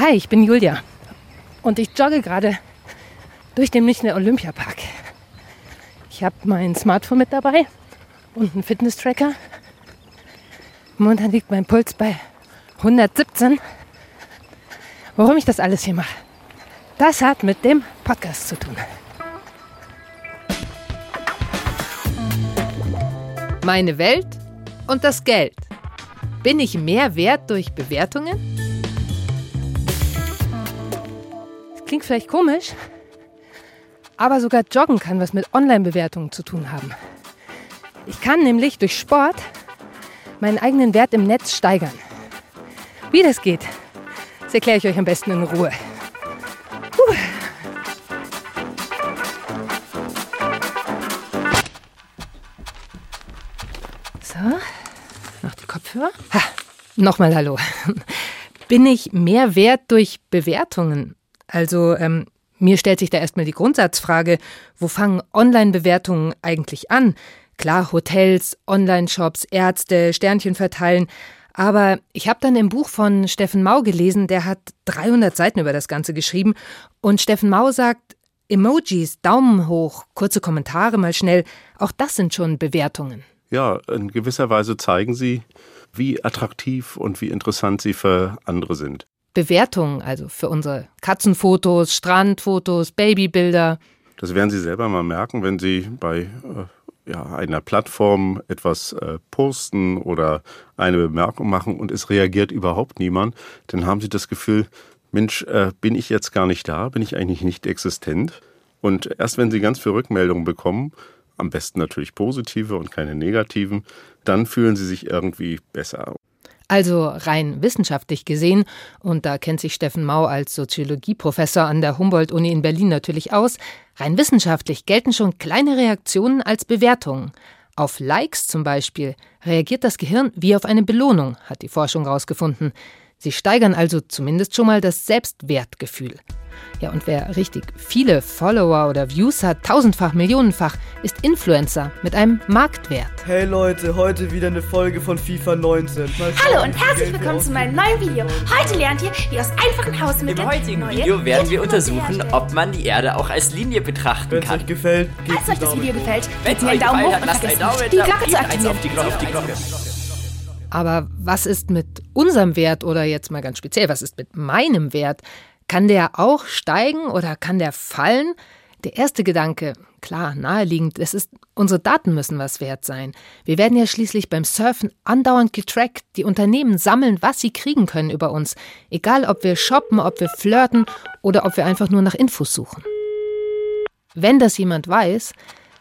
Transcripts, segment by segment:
Hi, ich bin Julia und ich jogge gerade durch den Münchner Olympiapark. Ich habe mein Smartphone mit dabei und einen Fitness-Tracker. Momentan liegt mein Puls bei 117. Warum ich das alles hier mache, das hat mit dem Podcast zu tun. Meine Welt und das Geld. Bin ich mehr wert durch Bewertungen? Klingt vielleicht komisch, aber sogar Joggen kann was mit Online-Bewertungen zu tun haben. Ich kann nämlich durch Sport meinen eigenen Wert im Netz steigern. Wie das geht, das erkläre ich euch am besten in Ruhe. Puh. So, noch die Kopfhörer. Ha, nochmal Hallo. Bin ich mehr wert durch Bewertungen? Also, ähm, mir stellt sich da erstmal die Grundsatzfrage, wo fangen Online-Bewertungen eigentlich an? Klar, Hotels, Online-Shops, Ärzte, Sternchen verteilen. Aber ich habe dann im Buch von Steffen Mau gelesen, der hat 300 Seiten über das Ganze geschrieben. Und Steffen Mau sagt, Emojis, Daumen hoch, kurze Kommentare mal schnell, auch das sind schon Bewertungen. Ja, in gewisser Weise zeigen sie, wie attraktiv und wie interessant sie für andere sind. Bewertungen, also für unsere Katzenfotos, Strandfotos, Babybilder. Das werden Sie selber mal merken, wenn Sie bei äh, ja, einer Plattform etwas äh, posten oder eine Bemerkung machen und es reagiert überhaupt niemand, dann haben Sie das Gefühl, Mensch, äh, bin ich jetzt gar nicht da? Bin ich eigentlich nicht existent? Und erst wenn Sie ganz viele Rückmeldungen bekommen, am besten natürlich positive und keine negativen, dann fühlen Sie sich irgendwie besser. Also rein wissenschaftlich gesehen, und da kennt sich Steffen Mau als Soziologieprofessor an der Humboldt-Uni in Berlin natürlich aus, rein wissenschaftlich gelten schon kleine Reaktionen als Bewertungen. Auf Likes zum Beispiel reagiert das Gehirn wie auf eine Belohnung, hat die Forschung herausgefunden. Sie steigern also zumindest schon mal das Selbstwertgefühl. Ja, und wer richtig viele Follower oder Views hat, tausendfach, millionenfach, ist Influencer mit einem Marktwert. Hey Leute, heute wieder eine Folge von FIFA 19. Hallo und herzlich willkommen zu meinem neuen Video. Heute lernt ihr, wie aus einfachen Hausmitteln Im heutigen Video werden wir untersuchen, ob man die Erde auch als Linie betrachten Wenn es kann. euch gefällt, gebt Falls euch das Video gefällt, Wenn gebt es mir einen Daumen hoch und lasst einen vergesst Daumen nicht, die Glocke zu aktivieren. auf die Glocke, auf die Glocke. Aber was ist mit unserem Wert oder jetzt mal ganz speziell, was ist mit meinem Wert? Kann der auch steigen oder kann der fallen? Der erste Gedanke, klar, naheliegend, es ist, unsere Daten müssen was wert sein. Wir werden ja schließlich beim Surfen andauernd getrackt. Die Unternehmen sammeln, was sie kriegen können über uns. Egal, ob wir shoppen, ob wir flirten oder ob wir einfach nur nach Infos suchen. Wenn das jemand weiß,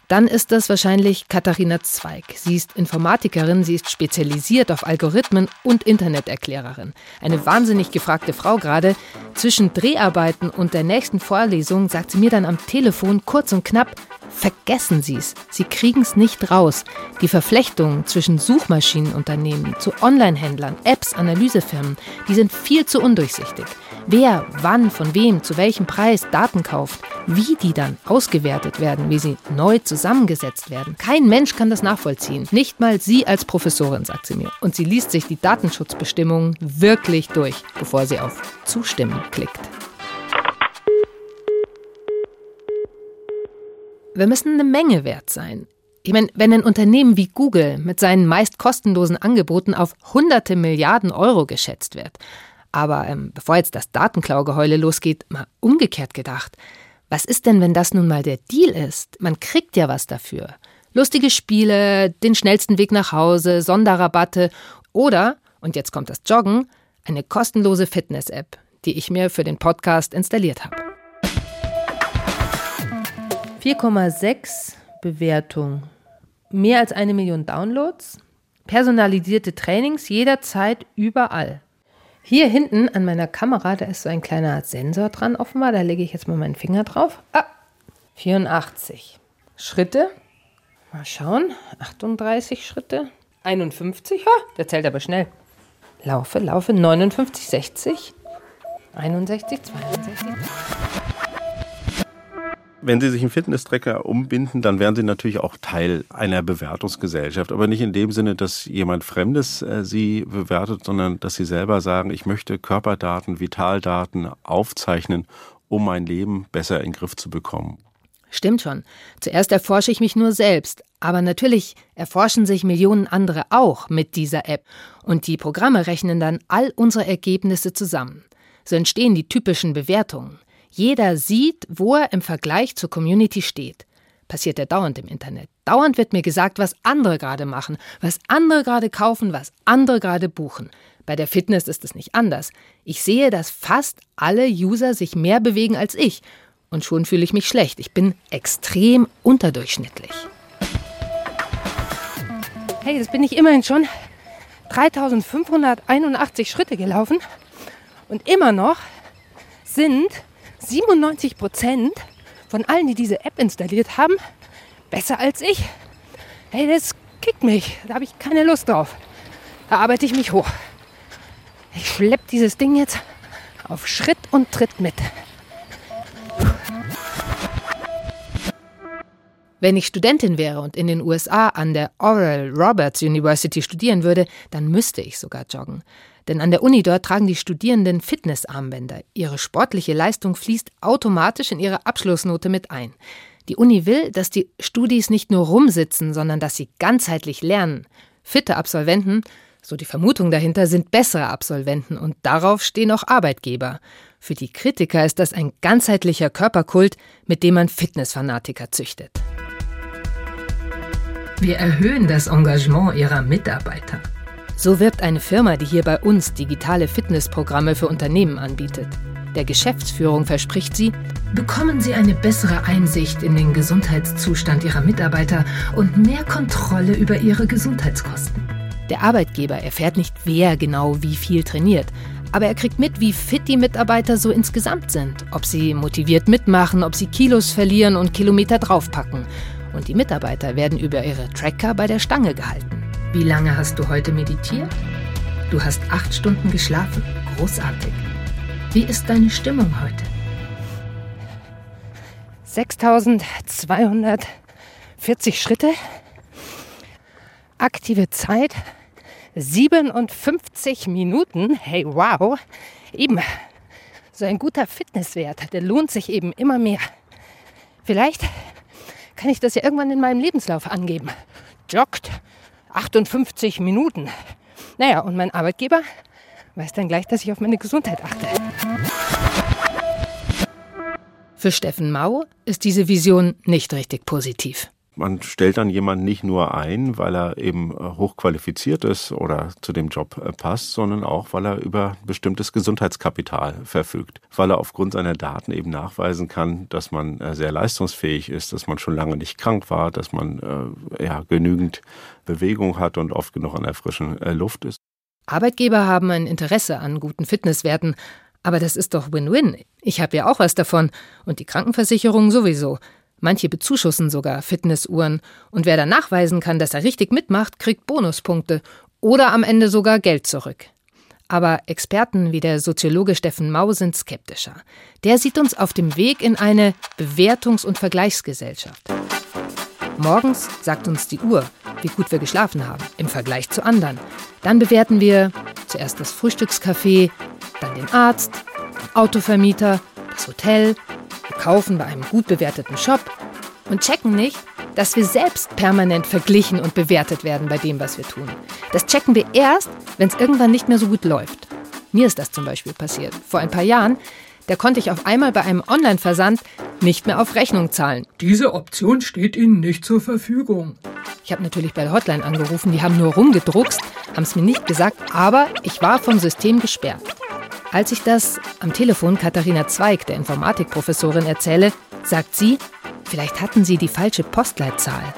dann ist das wahrscheinlich Katharina Zweig. Sie ist Informatikerin, sie ist spezialisiert auf Algorithmen und Interneterklärerin. Eine wahnsinnig gefragte Frau gerade. Zwischen Dreharbeiten und der nächsten Vorlesung sagt sie mir dann am Telefon kurz und knapp, vergessen Sie es, Sie kriegen es nicht raus. Die Verflechtungen zwischen Suchmaschinenunternehmen zu Online-Händlern, Apps, Analysefirmen, die sind viel zu undurchsichtig. Wer, wann, von wem, zu welchem Preis Daten kauft, wie die dann ausgewertet werden, wie sie neu zusammengesetzt werden. Kein Mensch kann das nachvollziehen. Nicht mal sie als Professorin, sagt sie mir. Und sie liest sich die Datenschutzbestimmungen wirklich durch, bevor sie auf Zustimmen klickt. Wir müssen eine Menge wert sein. Ich meine, wenn ein Unternehmen wie Google mit seinen meist kostenlosen Angeboten auf hunderte Milliarden Euro geschätzt wird, aber ähm, bevor jetzt das Datenklaugeheule losgeht, mal umgekehrt gedacht. Was ist denn, wenn das nun mal der Deal ist? Man kriegt ja was dafür. Lustige Spiele, den schnellsten Weg nach Hause, Sonderrabatte oder, und jetzt kommt das Joggen, eine kostenlose Fitness-App, die ich mir für den Podcast installiert habe. 4,6 Bewertung. Mehr als eine Million Downloads. Personalisierte Trainings jederzeit, überall. Hier hinten an meiner Kamera, da ist so ein kleiner Sensor dran offenbar. Da lege ich jetzt mal meinen Finger drauf. Ah, 84 Schritte. Mal schauen. 38 Schritte. 51. Ha, der zählt aber schnell. Laufe, laufe. 59, 60. 61, 62. Wenn Sie sich einen Fitness-Tracker umbinden, dann werden Sie natürlich auch Teil einer Bewertungsgesellschaft. Aber nicht in dem Sinne, dass jemand Fremdes äh, Sie bewertet, sondern dass Sie selber sagen, ich möchte Körperdaten, Vitaldaten aufzeichnen, um mein Leben besser in den Griff zu bekommen. Stimmt schon. Zuerst erforsche ich mich nur selbst. Aber natürlich erforschen sich Millionen andere auch mit dieser App. Und die Programme rechnen dann all unsere Ergebnisse zusammen. So entstehen die typischen Bewertungen. Jeder sieht, wo er im Vergleich zur Community steht. Passiert ja dauernd im Internet. Dauernd wird mir gesagt, was andere gerade machen, was andere gerade kaufen, was andere gerade buchen. Bei der Fitness ist es nicht anders. Ich sehe, dass fast alle User sich mehr bewegen als ich. Und schon fühle ich mich schlecht. Ich bin extrem unterdurchschnittlich. Hey, das bin ich immerhin schon 3581 Schritte gelaufen. Und immer noch sind 97 Prozent von allen, die diese App installiert haben, besser als ich. Hey, das kickt mich. Da habe ich keine Lust drauf. Da arbeite ich mich hoch. Ich schleppe dieses Ding jetzt auf Schritt und Tritt mit. Wenn ich Studentin wäre und in den USA an der Oral Roberts University studieren würde, dann müsste ich sogar joggen. Denn an der Uni dort tragen die Studierenden Fitnessarmbänder. Ihre sportliche Leistung fließt automatisch in ihre Abschlussnote mit ein. Die Uni will, dass die Studis nicht nur rumsitzen, sondern dass sie ganzheitlich lernen. Fitte Absolventen, so die Vermutung dahinter, sind bessere Absolventen und darauf stehen auch Arbeitgeber. Für die Kritiker ist das ein ganzheitlicher Körperkult, mit dem man Fitnessfanatiker züchtet. Wir erhöhen das Engagement ihrer Mitarbeiter. So wirbt eine Firma, die hier bei uns digitale Fitnessprogramme für Unternehmen anbietet. Der Geschäftsführung verspricht sie, bekommen Sie eine bessere Einsicht in den Gesundheitszustand Ihrer Mitarbeiter und mehr Kontrolle über Ihre Gesundheitskosten. Der Arbeitgeber erfährt nicht, wer genau wie viel trainiert, aber er kriegt mit, wie fit die Mitarbeiter so insgesamt sind, ob sie motiviert mitmachen, ob sie Kilos verlieren und Kilometer draufpacken. Und die Mitarbeiter werden über ihre Tracker bei der Stange gehalten. Wie lange hast du heute meditiert? Du hast acht Stunden geschlafen. Großartig. Wie ist deine Stimmung heute? 6240 Schritte. Aktive Zeit 57 Minuten. Hey, wow. Eben. So ein guter Fitnesswert, der lohnt sich eben immer mehr. Vielleicht kann ich das ja irgendwann in meinem Lebenslauf angeben. Joggt 58 Minuten. Naja, und mein Arbeitgeber weiß dann gleich, dass ich auf meine Gesundheit achte. Für Steffen Mau ist diese Vision nicht richtig positiv. Man stellt dann jemanden nicht nur ein, weil er eben äh, hochqualifiziert ist oder zu dem Job äh, passt, sondern auch, weil er über bestimmtes Gesundheitskapital verfügt. Weil er aufgrund seiner Daten eben nachweisen kann, dass man äh, sehr leistungsfähig ist, dass man schon lange nicht krank war, dass man ja, genügend Bewegung hat und oft genug an der frischen Luft ist. Arbeitgeber haben ein Interesse an guten Fitnesswerten, aber das ist doch Win-Win. Ich habe ja auch was davon und die Krankenversicherung sowieso. Manche bezuschussen sogar Fitnessuhren. Und wer dann nachweisen kann, dass er richtig mitmacht, kriegt Bonuspunkte oder am Ende sogar Geld zurück. Aber Experten wie der Soziologe Steffen Mau sind skeptischer. Der sieht uns auf dem Weg in eine Bewertungs- und Vergleichsgesellschaft. Morgens sagt uns die Uhr, wie gut wir geschlafen haben im Vergleich zu anderen. Dann bewerten wir zuerst das Frühstückscafé, dann den Arzt, den Autovermieter, das Hotel, kaufen bei einem gut bewerteten Shop und checken nicht, dass wir selbst permanent verglichen und bewertet werden bei dem, was wir tun. Das checken wir erst, wenn es irgendwann nicht mehr so gut läuft. Mir ist das zum Beispiel passiert. Vor ein paar Jahren, da konnte ich auf einmal bei einem Online-Versand nicht mehr auf Rechnung zahlen. Diese Option steht Ihnen nicht zur Verfügung. Ich habe natürlich bei der Hotline angerufen, die haben nur rumgedruckst, haben es mir nicht gesagt, aber ich war vom System gesperrt. Als ich das am Telefon Katharina Zweig, der Informatikprofessorin, erzähle, sagt sie, vielleicht hatten sie die falsche Postleitzahl.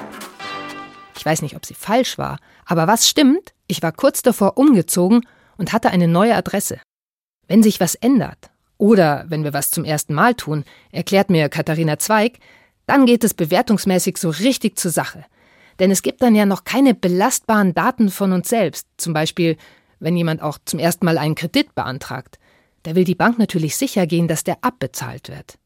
Ich weiß nicht, ob sie falsch war, aber was stimmt, ich war kurz davor umgezogen und hatte eine neue Adresse. Wenn sich was ändert oder wenn wir was zum ersten Mal tun, erklärt mir Katharina Zweig, dann geht es bewertungsmäßig so richtig zur Sache. Denn es gibt dann ja noch keine belastbaren Daten von uns selbst, zum Beispiel wenn jemand auch zum ersten Mal einen Kredit beantragt. Da will die Bank natürlich sicher gehen, dass der abbezahlt wird.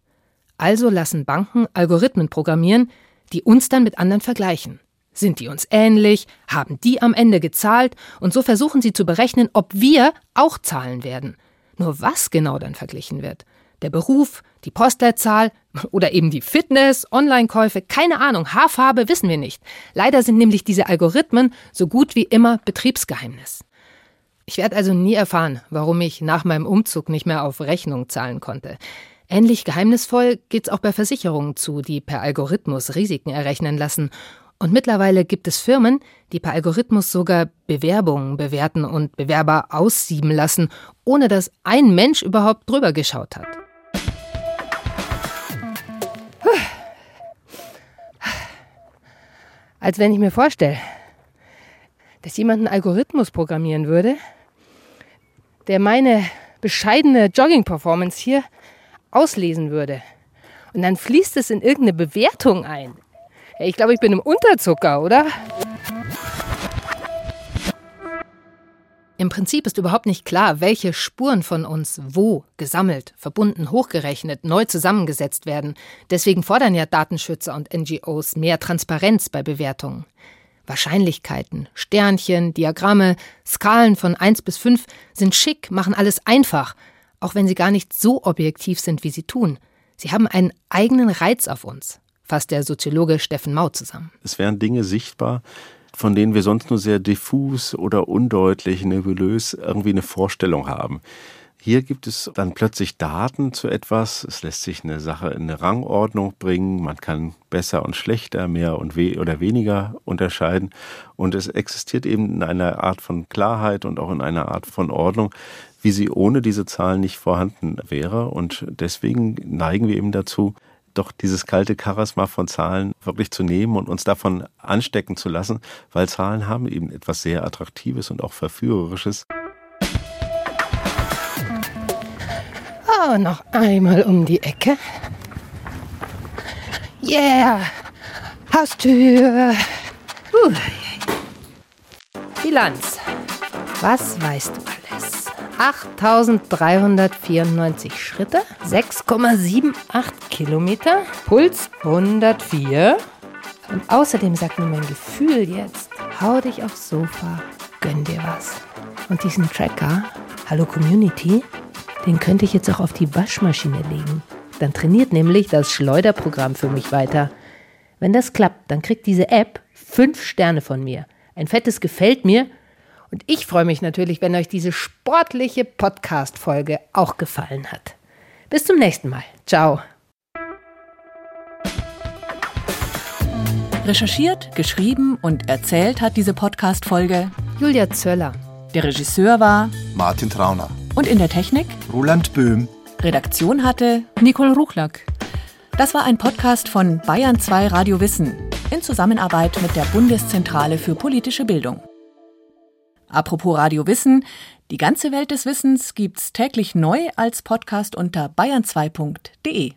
Also lassen Banken Algorithmen programmieren, die uns dann mit anderen vergleichen. Sind die uns ähnlich? Haben die am Ende gezahlt? Und so versuchen sie zu berechnen, ob wir auch zahlen werden. Nur was genau dann verglichen wird? Der Beruf, die Postleitzahl oder eben die Fitness, Online-Käufe, keine Ahnung, Haarfarbe wissen wir nicht. Leider sind nämlich diese Algorithmen so gut wie immer Betriebsgeheimnis. Ich werde also nie erfahren, warum ich nach meinem Umzug nicht mehr auf Rechnung zahlen konnte. Ähnlich geheimnisvoll geht's auch bei Versicherungen zu, die per Algorithmus Risiken errechnen lassen und mittlerweile gibt es Firmen, die per Algorithmus sogar Bewerbungen bewerten und Bewerber aussieben lassen, ohne dass ein Mensch überhaupt drüber geschaut hat. Als wenn ich mir vorstelle, dass jemand einen Algorithmus programmieren würde, der meine bescheidene Jogging-Performance hier auslesen würde. Und dann fließt es in irgendeine Bewertung ein. Ich glaube, ich bin im Unterzucker, oder? Im Prinzip ist überhaupt nicht klar, welche Spuren von uns wo gesammelt, verbunden, hochgerechnet, neu zusammengesetzt werden. Deswegen fordern ja Datenschützer und NGOs mehr Transparenz bei Bewertungen. Wahrscheinlichkeiten, Sternchen, Diagramme, Skalen von 1 bis 5 sind schick, machen alles einfach, auch wenn sie gar nicht so objektiv sind, wie sie tun. Sie haben einen eigenen Reiz auf uns fasst der Soziologe Steffen Mau zusammen. Es werden Dinge sichtbar, von denen wir sonst nur sehr diffus oder undeutlich, nebulös irgendwie eine Vorstellung haben. Hier gibt es dann plötzlich Daten zu etwas. Es lässt sich eine Sache in eine Rangordnung bringen. Man kann besser und schlechter, mehr und we oder weniger unterscheiden. Und es existiert eben in einer Art von Klarheit und auch in einer Art von Ordnung, wie sie ohne diese Zahlen nicht vorhanden wäre. Und deswegen neigen wir eben dazu, doch dieses kalte Charisma von Zahlen wirklich zu nehmen und uns davon anstecken zu lassen, weil Zahlen haben eben etwas sehr Attraktives und auch Verführerisches. Oh, noch einmal um die Ecke. Yeah! Haustür! Bilanz. Was weißt du alles? 8394 Schritte, 6,78 Kilometer, Puls 104. Und außerdem sagt mir mein Gefühl jetzt, hau dich aufs Sofa, gönn dir was. Und diesen Tracker, Hallo Community, den könnte ich jetzt auch auf die Waschmaschine legen. Dann trainiert nämlich das Schleuderprogramm für mich weiter. Wenn das klappt, dann kriegt diese App fünf Sterne von mir. Ein fettes gefällt mir und ich freue mich natürlich, wenn euch diese sportliche Podcast-Folge auch gefallen hat. Bis zum nächsten Mal. Ciao. Recherchiert, geschrieben und erzählt hat diese Podcast-Folge Julia Zöller. Der Regisseur war Martin Trauner. Und in der Technik Roland Böhm. Redaktion hatte Nicole Ruchlack. Das war ein Podcast von Bayern 2 Radio Wissen in Zusammenarbeit mit der Bundeszentrale für politische Bildung. Apropos Radio Wissen, die ganze Welt des Wissens gibt's täglich neu als Podcast unter bayern2.de.